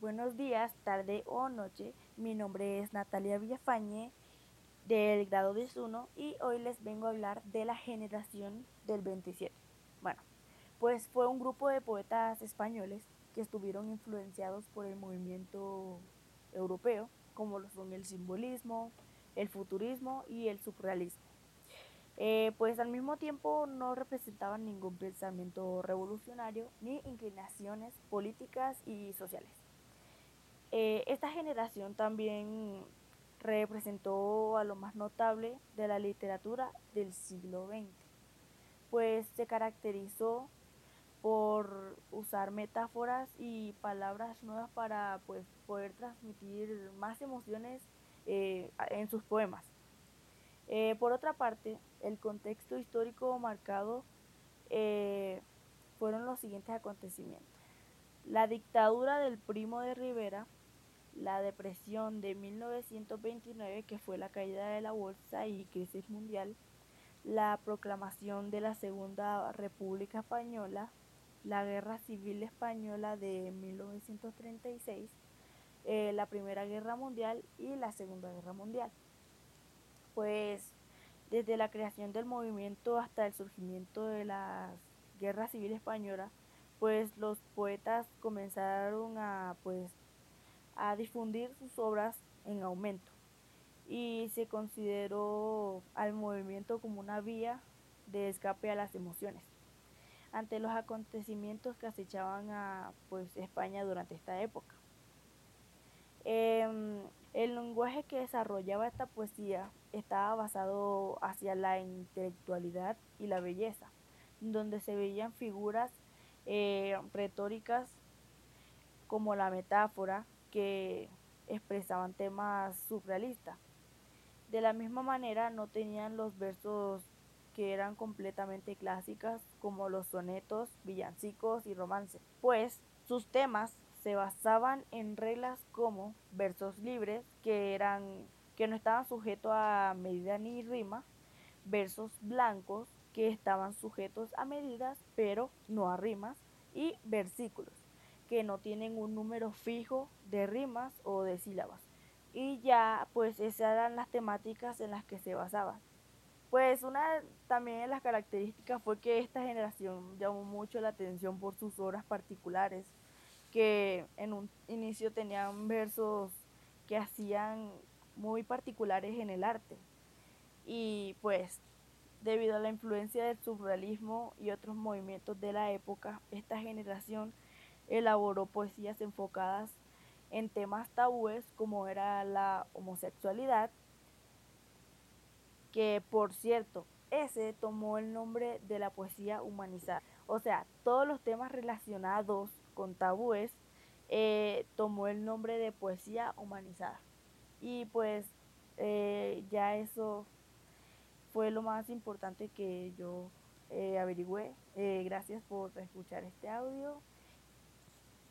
Buenos días, tarde o noche. Mi nombre es Natalia Villafañe del grado 11 y hoy les vengo a hablar de la generación del 27. Bueno, pues fue un grupo de poetas españoles que estuvieron influenciados por el movimiento europeo, como lo son el simbolismo, el futurismo y el surrealismo. Eh, pues al mismo tiempo no representaban ningún pensamiento revolucionario ni inclinaciones políticas y sociales. Eh, esta generación también representó a lo más notable de la literatura del siglo XX, pues se caracterizó por usar metáforas y palabras nuevas para pues, poder transmitir más emociones eh, en sus poemas. Eh, por otra parte, el contexto histórico marcado fueron los siguientes acontecimientos. La dictadura del primo de Rivera, la depresión de 1929, que fue la caída de la bolsa y crisis mundial, la proclamación de la Segunda República Española, la Guerra Civil Española de 1936, eh, la Primera Guerra Mundial y la Segunda Guerra Mundial. Pues desde la creación del movimiento hasta el surgimiento de la Guerra Civil Española, pues los poetas comenzaron a pues a difundir sus obras en aumento y se consideró al movimiento como una vía de escape a las emociones ante los acontecimientos que acechaban a pues España durante esta época. Em, el lenguaje que desarrollaba esta poesía estaba basado hacia la intelectualidad y la belleza, donde se veían figuras eh, retóricas como la metáfora que expresaban temas surrealistas. De la misma manera no tenían los versos que eran completamente clásicas como los sonetos, villancicos y romances, pues sus temas se basaban en reglas como versos libres que eran que no estaban sujetos a medida ni rima, versos blancos que estaban sujetos a medidas pero no a rimas y versículos que no tienen un número fijo de rimas o de sílabas. Y ya pues esas eran las temáticas en las que se basaban. Pues una también de las características fue que esta generación llamó mucho la atención por sus obras particulares, que en un inicio tenían versos que hacían muy particulares en el arte. Y pues, debido a la influencia del surrealismo y otros movimientos de la época, esta generación elaboró poesías enfocadas en temas tabúes como era la homosexualidad, que por cierto, ese tomó el nombre de la poesía humanizada. O sea, todos los temas relacionados con tabúes eh, tomó el nombre de poesía humanizada. Y pues eh, ya eso fue lo más importante que yo eh, averigüé. Gracias por escuchar este audio.